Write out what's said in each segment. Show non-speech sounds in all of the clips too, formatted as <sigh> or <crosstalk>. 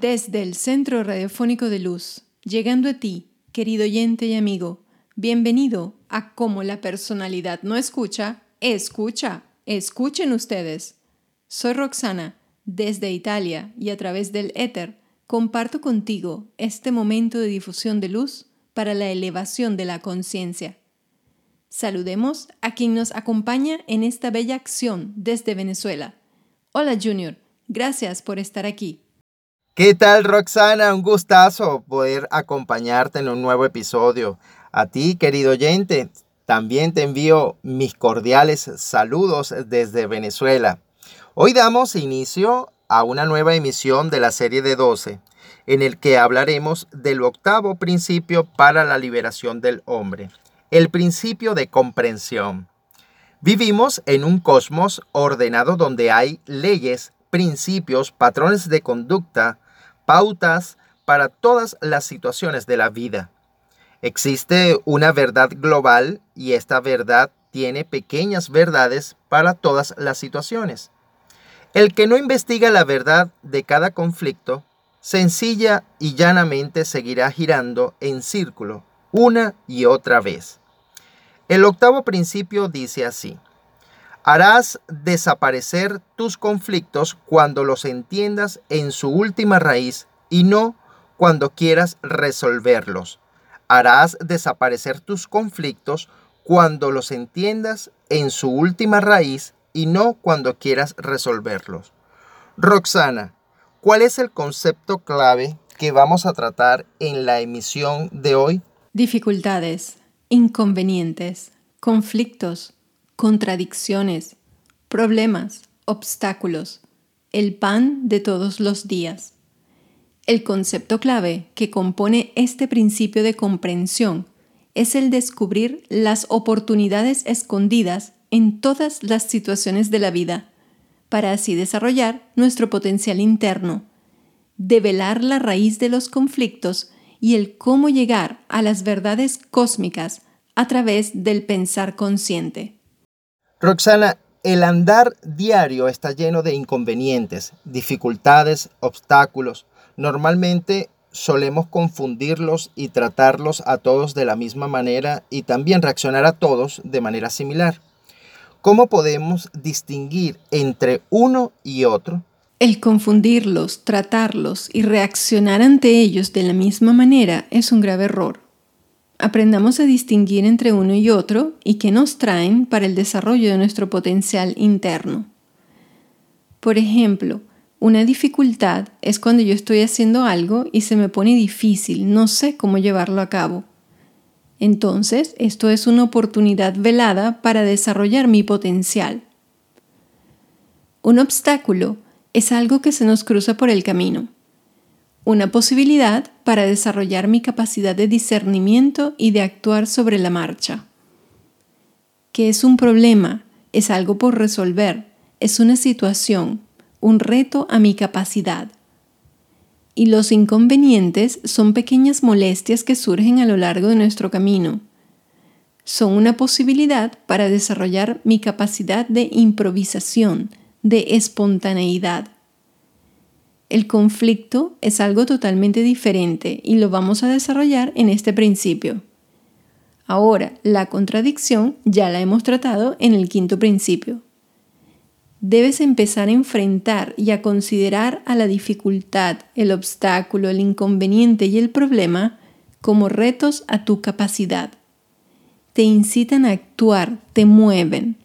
Desde el Centro Radiofónico de Luz, llegando a ti, querido oyente y amigo, bienvenido a Cómo la personalidad no escucha, escucha, escuchen ustedes. Soy Roxana, desde Italia y a través del éter, comparto contigo este momento de difusión de luz para la elevación de la conciencia. Saludemos a quien nos acompaña en esta bella acción desde Venezuela. Hola Junior, gracias por estar aquí. ¿Qué tal Roxana? Un gustazo poder acompañarte en un nuevo episodio. A ti, querido oyente, también te envío mis cordiales saludos desde Venezuela. Hoy damos inicio a una nueva emisión de la serie de 12, en el que hablaremos del octavo principio para la liberación del hombre el principio de comprensión. Vivimos en un cosmos ordenado donde hay leyes, principios, patrones de conducta, pautas para todas las situaciones de la vida. Existe una verdad global y esta verdad tiene pequeñas verdades para todas las situaciones. El que no investiga la verdad de cada conflicto, sencilla y llanamente seguirá girando en círculo una y otra vez. El octavo principio dice así, harás desaparecer tus conflictos cuando los entiendas en su última raíz y no cuando quieras resolverlos. Harás desaparecer tus conflictos cuando los entiendas en su última raíz y no cuando quieras resolverlos. Roxana, ¿cuál es el concepto clave que vamos a tratar en la emisión de hoy? Dificultades, inconvenientes, conflictos, contradicciones, problemas, obstáculos, el pan de todos los días. El concepto clave que compone este principio de comprensión es el descubrir las oportunidades escondidas en todas las situaciones de la vida, para así desarrollar nuestro potencial interno, develar la raíz de los conflictos y el cómo llegar a las verdades cósmicas a través del pensar consciente. Roxana, el andar diario está lleno de inconvenientes, dificultades, obstáculos. Normalmente solemos confundirlos y tratarlos a todos de la misma manera y también reaccionar a todos de manera similar. ¿Cómo podemos distinguir entre uno y otro? El confundirlos, tratarlos y reaccionar ante ellos de la misma manera es un grave error. Aprendamos a distinguir entre uno y otro y qué nos traen para el desarrollo de nuestro potencial interno. Por ejemplo, una dificultad es cuando yo estoy haciendo algo y se me pone difícil, no sé cómo llevarlo a cabo. Entonces, esto es una oportunidad velada para desarrollar mi potencial. Un obstáculo es algo que se nos cruza por el camino. Una posibilidad para desarrollar mi capacidad de discernimiento y de actuar sobre la marcha. ¿Qué es un problema? Es algo por resolver, es una situación, un reto a mi capacidad. Y los inconvenientes son pequeñas molestias que surgen a lo largo de nuestro camino. Son una posibilidad para desarrollar mi capacidad de improvisación, de espontaneidad. El conflicto es algo totalmente diferente y lo vamos a desarrollar en este principio. Ahora, la contradicción ya la hemos tratado en el quinto principio. Debes empezar a enfrentar y a considerar a la dificultad, el obstáculo, el inconveniente y el problema como retos a tu capacidad. Te incitan a actuar, te mueven,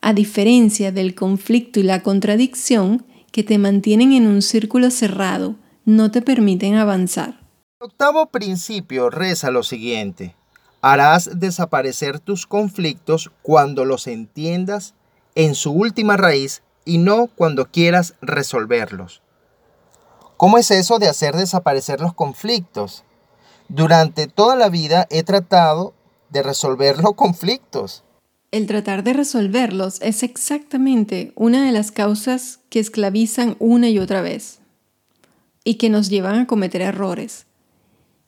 a diferencia del conflicto y la contradicción que te mantienen en un círculo cerrado, no te permiten avanzar. El octavo principio reza lo siguiente. Harás desaparecer tus conflictos cuando los entiendas en su última raíz y no cuando quieras resolverlos. ¿Cómo es eso de hacer desaparecer los conflictos? Durante toda la vida he tratado de resolver los conflictos. El tratar de resolverlos es exactamente una de las causas que esclavizan una y otra vez y que nos llevan a cometer errores.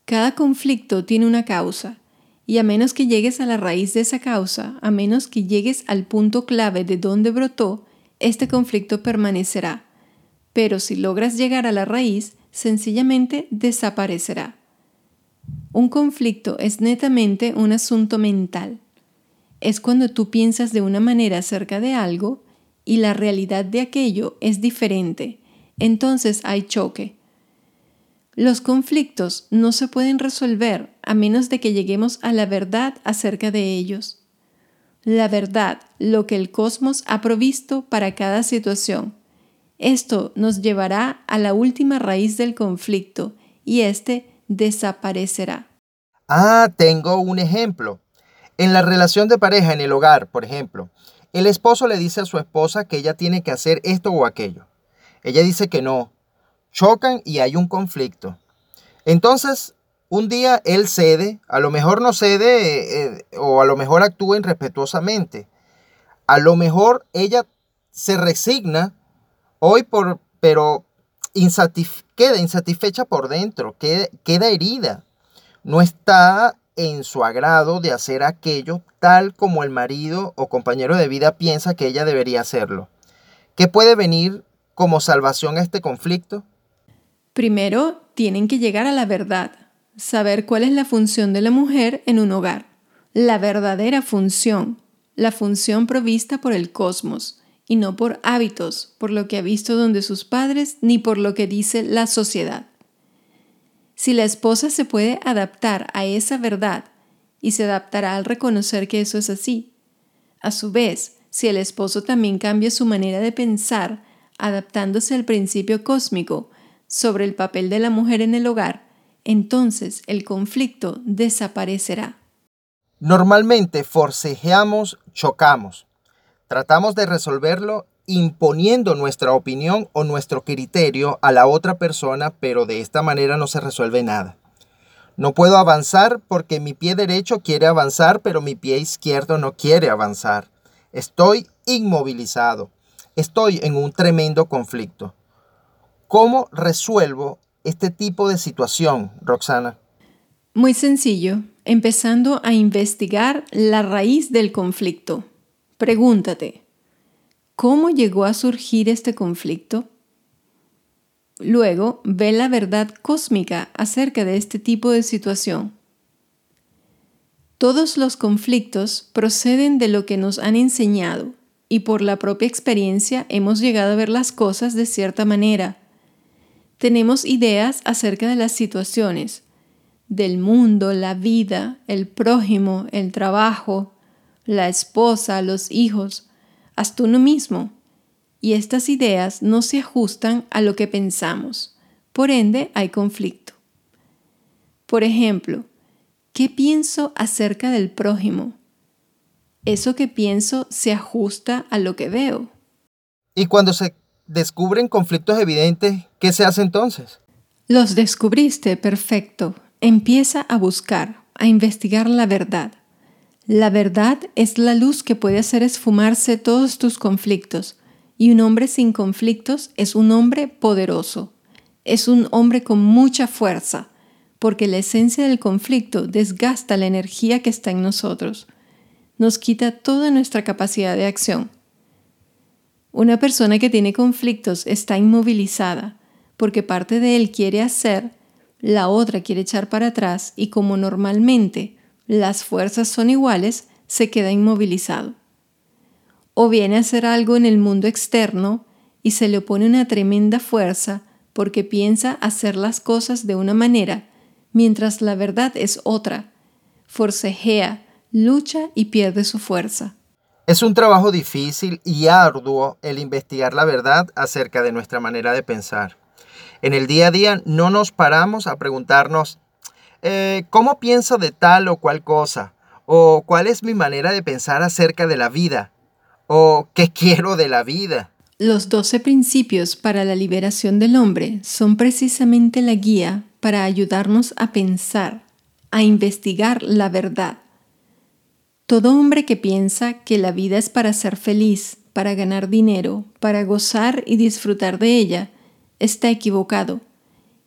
Cada conflicto tiene una causa y a menos que llegues a la raíz de esa causa, a menos que llegues al punto clave de donde brotó, este conflicto permanecerá. pero si logras llegar a la raíz, sencillamente desaparecerá. Un conflicto es netamente un asunto mental. Es cuando tú piensas de una manera acerca de algo y la realidad de aquello es diferente. Entonces hay choque. Los conflictos no se pueden resolver a menos de que lleguemos a la verdad acerca de ellos. La verdad, lo que el cosmos ha provisto para cada situación. Esto nos llevará a la última raíz del conflicto y éste desaparecerá. Ah, tengo un ejemplo. En la relación de pareja en el hogar, por ejemplo, el esposo le dice a su esposa que ella tiene que hacer esto o aquello. Ella dice que no. Chocan y hay un conflicto. Entonces, un día él cede, a lo mejor no cede eh, eh, o a lo mejor actúa irrespetuosamente. A lo mejor ella se resigna hoy por, pero queda insatisfecha por dentro, queda, queda herida. No está en su agrado de hacer aquello tal como el marido o compañero de vida piensa que ella debería hacerlo. ¿Qué puede venir como salvación a este conflicto? Primero, tienen que llegar a la verdad, saber cuál es la función de la mujer en un hogar, la verdadera función, la función provista por el cosmos, y no por hábitos, por lo que ha visto donde sus padres, ni por lo que dice la sociedad. Si la esposa se puede adaptar a esa verdad y se adaptará al reconocer que eso es así. A su vez, si el esposo también cambia su manera de pensar, adaptándose al principio cósmico sobre el papel de la mujer en el hogar, entonces el conflicto desaparecerá. Normalmente forcejeamos, chocamos. Tratamos de resolverlo imponiendo nuestra opinión o nuestro criterio a la otra persona, pero de esta manera no se resuelve nada. No puedo avanzar porque mi pie derecho quiere avanzar, pero mi pie izquierdo no quiere avanzar. Estoy inmovilizado. Estoy en un tremendo conflicto. ¿Cómo resuelvo este tipo de situación, Roxana? Muy sencillo, empezando a investigar la raíz del conflicto. Pregúntate, ¿Cómo llegó a surgir este conflicto? Luego, ve la verdad cósmica acerca de este tipo de situación. Todos los conflictos proceden de lo que nos han enseñado y por la propia experiencia hemos llegado a ver las cosas de cierta manera. Tenemos ideas acerca de las situaciones, del mundo, la vida, el prójimo, el trabajo, la esposa, los hijos, hasta uno mismo. Y estas ideas no se ajustan a lo que pensamos. Por ende, hay conflicto. Por ejemplo, ¿qué pienso acerca del prójimo? Eso que pienso se ajusta a lo que veo. Y cuando se descubren conflictos evidentes, ¿qué se hace entonces? Los descubriste, perfecto. Empieza a buscar, a investigar la verdad. La verdad es la luz que puede hacer esfumarse todos tus conflictos, y un hombre sin conflictos es un hombre poderoso, es un hombre con mucha fuerza, porque la esencia del conflicto desgasta la energía que está en nosotros, nos quita toda nuestra capacidad de acción. Una persona que tiene conflictos está inmovilizada, porque parte de él quiere hacer, la otra quiere echar para atrás y como normalmente las fuerzas son iguales, se queda inmovilizado. O viene a hacer algo en el mundo externo y se le opone una tremenda fuerza porque piensa hacer las cosas de una manera, mientras la verdad es otra. Forcejea, lucha y pierde su fuerza. Es un trabajo difícil y arduo el investigar la verdad acerca de nuestra manera de pensar. En el día a día no nos paramos a preguntarnos eh, ¿cómo pienso de tal o cual cosa? ¿O cuál es mi manera de pensar acerca de la vida? ¿O qué <laughs> quiero de la vida? Los doce principios para la liberación del hombre son precisamente la guía para ayudarnos a pensar, a investigar la verdad. Todo hombre que piensa que la vida es para ser feliz, para ganar dinero, para gozar y disfrutar de ella, está equivocado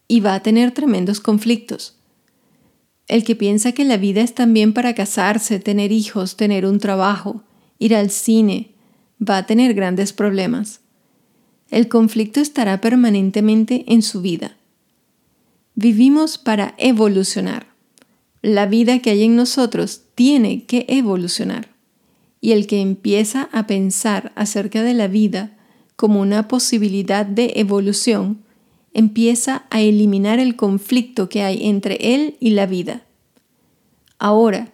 y va a tener tremendos conflictos. El que piensa que la vida es también para casarse, tener hijos, tener un trabajo, ir al cine, va a tener grandes problemas. el conflicto estará permanentemente en su vida. Vivimos para evolucionar. La vida que hay en nosotros tiene que evolucionar. Y el que empieza a pensar acerca de la vida como una posibilidad de evolución, empieza a eliminar el conflicto que hay entre él y la vida. Ahora,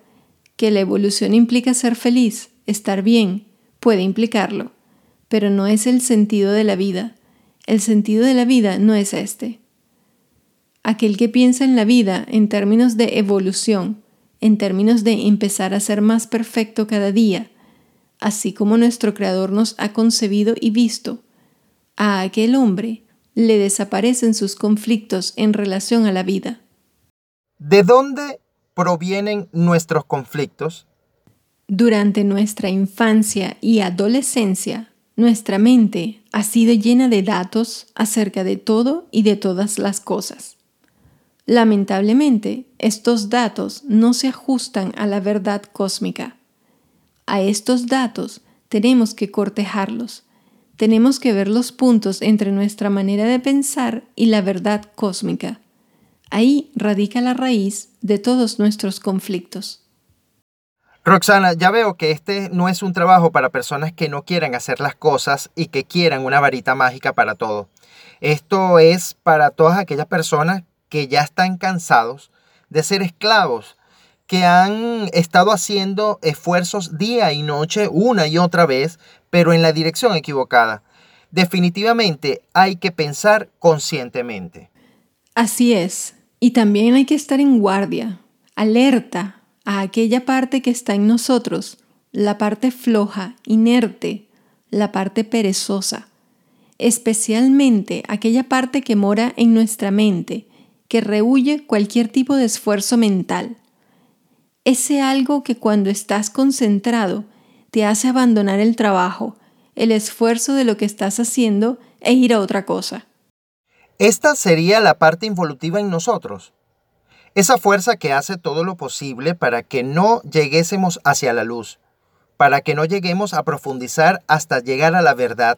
que la evolución implica ser feliz, estar bien, puede implicarlo, pero no es el sentido de la vida. El sentido de la vida no es este. Aquel que piensa en la vida en términos de evolución, en términos de empezar a ser más perfecto cada día, así como nuestro Creador nos ha concebido y visto, a aquel hombre le desaparecen sus conflictos en relación a la vida. ¿De dónde provienen nuestros conflictos? Durante nuestra infancia y adolescencia, nuestra mente ha sido llena de datos acerca de todo y de todas las cosas. Lamentablemente, estos datos no se ajustan a la verdad cósmica. A estos datos tenemos que cortejarlos, tenemos que ver los puntos entre nuestra manera de pensar y la verdad cósmica. Ahí radica la raíz de todos nuestros conflictos. Roxana, ya veo que este no es un trabajo para personas que no quieran hacer las cosas y que quieran una varita mágica para todo. Esto es para todas aquellas personas que ya están cansados de ser esclavos, que han estado haciendo esfuerzos día y noche una y otra vez, pero en la dirección equivocada. Definitivamente hay que pensar conscientemente. Así es, y también hay que estar en guardia, alerta, a aquella parte que está en nosotros, la parte floja, inerte, la parte perezosa, especialmente aquella parte que mora en nuestra mente, que rehuye cualquier tipo de esfuerzo mental. Ese algo que cuando estás concentrado te hace abandonar el trabajo, el esfuerzo de lo que estás haciendo e ir a otra cosa. Esta sería la parte involutiva en nosotros. Esa fuerza que hace todo lo posible para que no lleguésemos hacia la luz, para que no lleguemos a profundizar hasta llegar a la verdad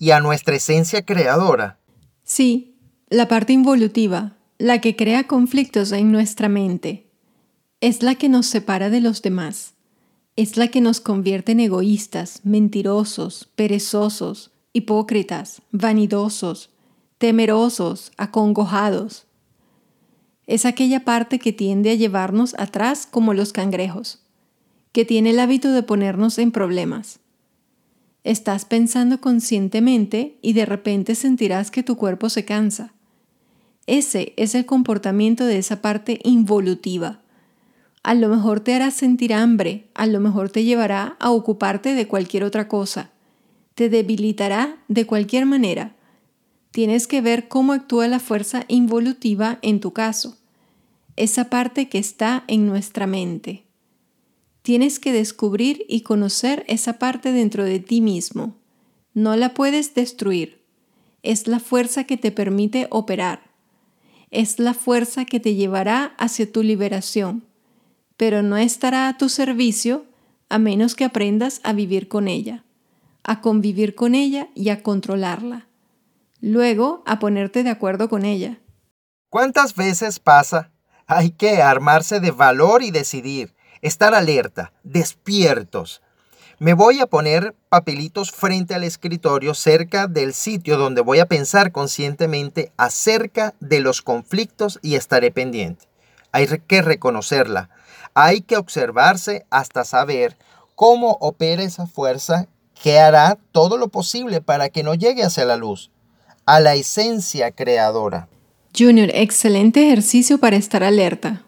y a nuestra esencia creadora. Sí, la parte involutiva, la que crea conflictos en nuestra mente, es la que nos separa de los demás, es la que nos convierte en egoístas, mentirosos, perezosos, hipócritas, vanidosos, temerosos, acongojados es aquella parte que tiende a llevarnos atrás como los cangrejos, que tiene el hábito de ponernos en problemas. Estás pensando conscientemente y de repente sentirás que tu cuerpo se cansa. Ese es el comportamiento de esa parte involutiva. A lo mejor te hará sentir hambre, a lo mejor te llevará a ocuparte de cualquier otra cosa, te debilitará de cualquier manera. Tienes que ver cómo actúa la fuerza involutiva en tu caso esa parte que está en nuestra mente. Tienes que descubrir y conocer esa parte dentro de ti mismo. No la puedes destruir. Es la fuerza que te permite operar. Es la fuerza que te llevará hacia tu liberación, pero no estará a tu servicio a menos que aprendas a vivir con ella, a convivir con ella y a controlarla. Luego, a ponerte de acuerdo con ella. ¿Cuántas veces pasa hay que armarse de valor y decidir, estar alerta, despiertos. Me voy a poner papelitos frente al escritorio cerca del sitio donde voy a pensar conscientemente acerca de los conflictos y estaré pendiente. Hay que reconocerla. Hay que observarse hasta saber cómo opera esa fuerza que hará todo lo posible para que no llegue hacia la luz, a la esencia creadora. Junior, excelente ejercicio para estar alerta.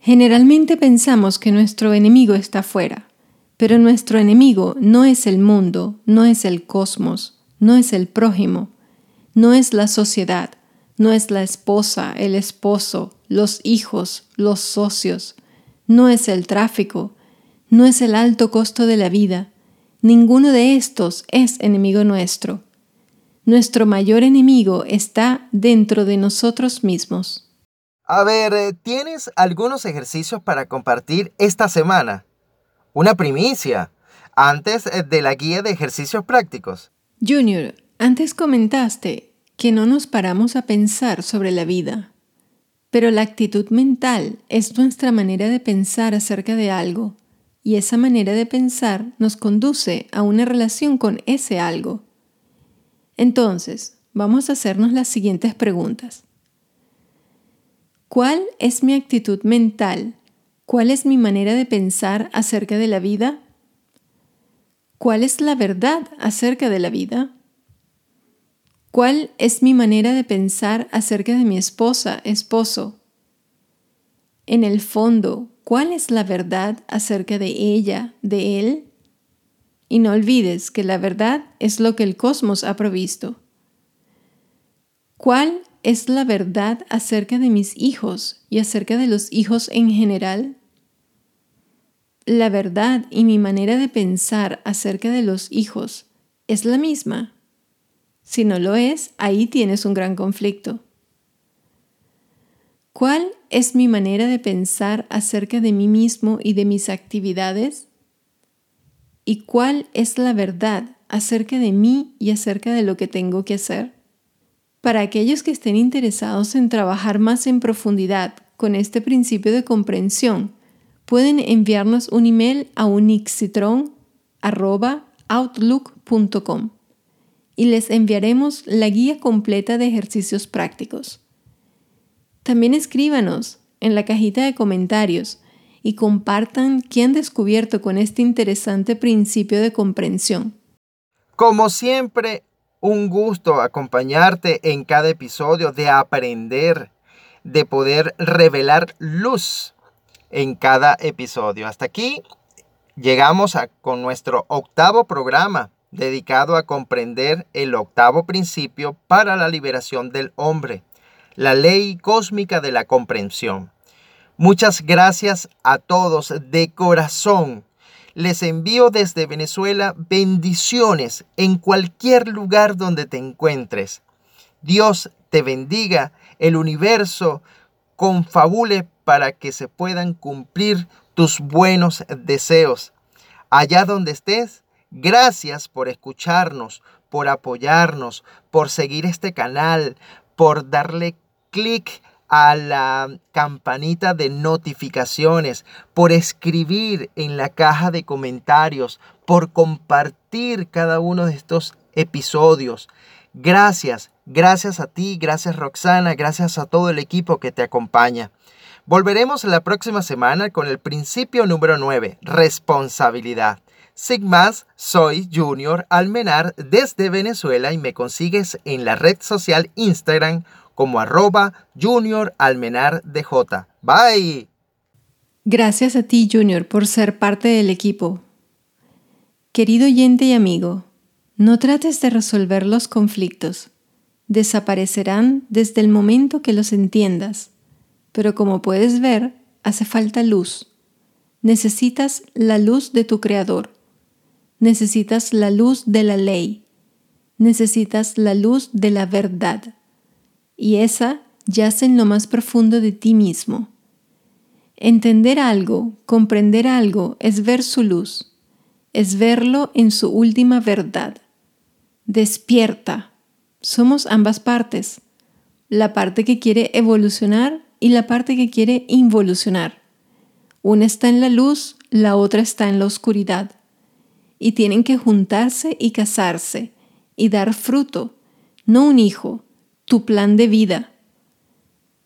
Generalmente pensamos que nuestro enemigo está afuera, pero nuestro enemigo no es el mundo, no es el cosmos, no es el prójimo, no es la sociedad, no es la esposa, el esposo, los hijos, los socios, no es el tráfico, no es el alto costo de la vida. Ninguno de estos es enemigo nuestro. Nuestro mayor enemigo está dentro de nosotros mismos. A ver, eh, ¿tienes algunos ejercicios para compartir esta semana? Una primicia, antes eh, de la guía de ejercicios prácticos. Junior, Antes comentaste que no nos paramos a pensar sobre la vida, pero la actitud mental es nuestra manera de pensar acerca de algo, y esa manera de pensar nos conduce a una relación con ese algo. Entonces, vamos a hacernos las siguientes preguntas. ¿Cuál es mi actitud mental? ¿Cuál es mi manera de pensar acerca de la vida? ¿Cuál es la verdad acerca de la vida? ¿Cuál es mi manera de pensar acerca de mi esposa, esposo? En el fondo, ¿cuál es la verdad acerca de ella, de él? Y no olvides que la verdad es lo que el cosmos ha provisto. ¿Cuál es la verdad acerca de mis hijos y acerca de los hijos en general? La verdad y mi manera de pensar acerca de los hijos es la misma. Si no lo es, ahí tienes un gran conflicto. ¿Cuál es mi manera de pensar acerca de mí mismo y de mis actividades? ¿Y cuál es la verdad acerca de mí y acerca de lo que tengo que hacer? Para aquellos que estén interesados en trabajar más en profundidad con este principio de comprensión, pueden enviarnos un email a unixitron.outlook.com y les enviaremos la guía completa de ejercicios prácticos. También escríbanos en la cajita de comentarios y compartan qué han descubierto con este interesante principio de comprensión. Como siempre, un gusto acompañarte en cada episodio, de aprender, de poder revelar luz en cada episodio. Hasta aquí llegamos a, con nuestro octavo programa dedicado a comprender el octavo principio para la liberación del hombre, la ley cósmica de la comprensión. Muchas gracias a todos de corazón les envío desde Venezuela bendiciones en cualquier lugar donde te encuentres. Dios te bendiga, el universo confabule para que se puedan cumplir tus buenos deseos. Allá donde estés, gracias por escucharnos, por apoyarnos, por seguir este canal, por darle clic a la campanita de notificaciones, por escribir en la caja de comentarios, por compartir cada uno de estos episodios. Gracias, gracias a ti, gracias Roxana, gracias a todo el equipo que te acompaña. Volveremos la próxima semana con el principio número 9, responsabilidad. Sin más, soy Junior Almenar desde Venezuela y me consigues en la red social Instagram como arroba Junior Almenar DJ. Bye. Gracias a ti, Junior, por ser parte del equipo. Querido oyente y amigo, no trates de resolver los conflictos. Desaparecerán desde el momento que los entiendas. Pero como puedes ver, hace falta luz. Necesitas la luz de tu Creador. Necesitas la luz de la ley. Necesitas la luz de la verdad y esa yace en lo más profundo de ti mismo. Entender algo, comprender algo, es ver su luz, es verlo en su última verdad. Despierta. Somos ambas partes, la parte que quiere evolucionar y la parte que quiere involucionar. Una está en la luz, la otra está en la oscuridad. Y tienen que juntarse y casarse y dar fruto, no un hijo, tu plan de vida,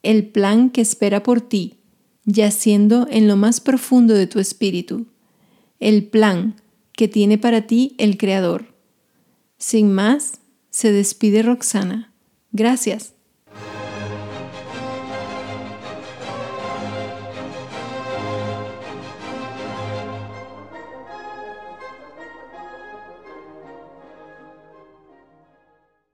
el plan que espera por ti, yaciendo en lo más profundo de tu espíritu, el plan que tiene para ti el Creador. Sin más, se despide Roxana. Gracias.